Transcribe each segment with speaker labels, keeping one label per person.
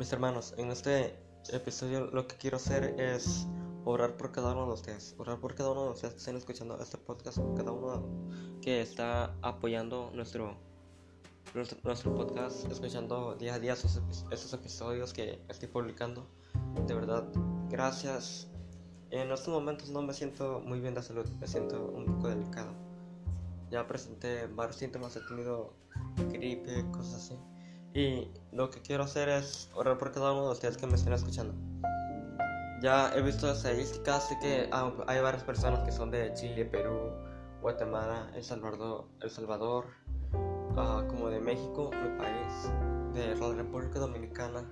Speaker 1: Mis hermanos, en este episodio lo que quiero hacer es orar por cada uno de ustedes, orar por cada uno de ustedes que estén escuchando este podcast, por cada uno que está apoyando nuestro, nuestro, podcast, escuchando día a día esos, esos episodios que estoy publicando. De verdad, gracias. En estos momentos no me siento muy bien de salud, me siento un poco delicado. Ya presenté varios síntomas, he tenido gripe, cosas así. Y lo que quiero hacer es orar por cada uno de ustedes que me estén escuchando. Ya he visto estadísticas de que hay varias personas que son de Chile, Perú, Guatemala, El Salvador, El Salvador uh, como de México, mi país, de la República Dominicana,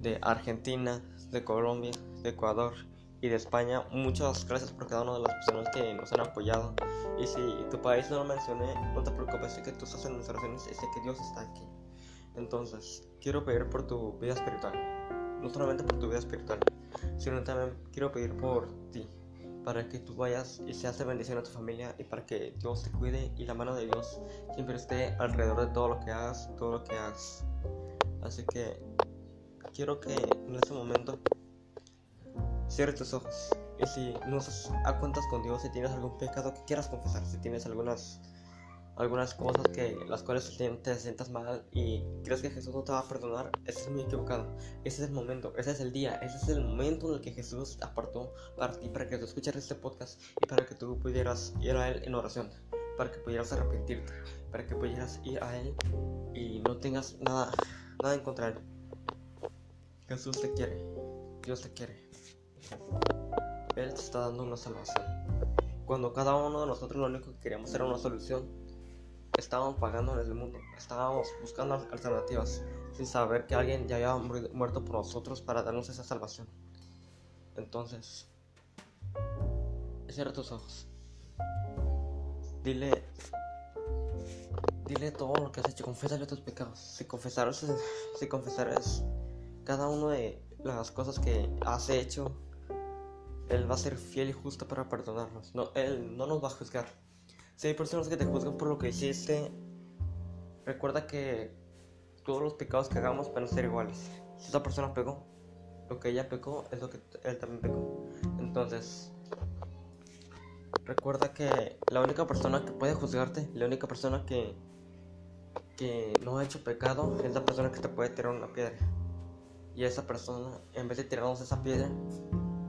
Speaker 1: de Argentina, de Colombia, de Ecuador y de España. Muchas gracias por cada una de las personas que nos han apoyado. Y si tu país no lo mencioné, no te preocupes, sé que tú estás en nuestras oraciones y sé que Dios está aquí. Entonces, quiero pedir por tu vida espiritual. No solamente por tu vida espiritual, sino también quiero pedir por ti. Para que tú vayas y seas de bendición a tu familia y para que Dios te cuide y la mano de Dios siempre esté alrededor de todo lo que hagas, todo lo que hagas. Así que quiero que en este momento cierres tus ojos. Y si no estás a cuentas con Dios, si tienes algún pecado que quieras confesar, si tienes algunas algunas cosas que las cuales te, sientas mal y crees que Jesús no te va a perdonar, eso es muy equivocado. Ese es el momento, ese es el día, ese es el momento en el que Jesús apartó para ti, para que tú escucharas este podcast y para que tú pudieras ir a Él en oración, para que pudieras arrepentirte, para que pudieras ir a Él y no tengas nada, nada en contra de Él. Jesús te quiere, Dios te quiere. Él te está dando una salvación. Cuando cada uno de nosotros lo único que queríamos era una solución, estábamos pagando en el mundo, estábamos buscando alternativas sin saber que alguien ya había muerto por nosotros para darnos esa salvación. Entonces, cierra tus ojos. Dile, dile todo lo que has hecho, confésale tus pecados. Si confesaras, si cada una de las cosas que has hecho, Él va a ser fiel y justo para perdonarnos. No, Él no nos va a juzgar. Si hay personas que te juzgan por lo que hiciste, recuerda que todos los pecados que hagamos van a ser iguales. Si esa persona pegó, lo que ella pecó es lo que él también pecó. Entonces, recuerda que la única persona que puede juzgarte, la única persona que, que no ha hecho pecado, es la persona que te puede tirar una piedra. Y esa persona, en vez de tirarnos esa piedra,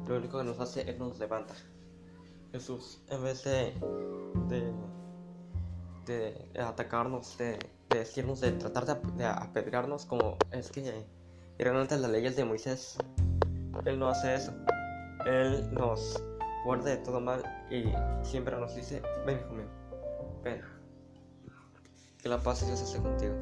Speaker 1: lo único que nos hace es nos levanta. Jesús, en vez de, de, atacarnos, de, decirnos, de tratar de, apedrearnos como es que realmente las leyes de Moisés, Él no hace eso. Él nos guarda de todo mal y siempre nos dice, ven hijo mío, ven. Que la paz de Dios esté contigo.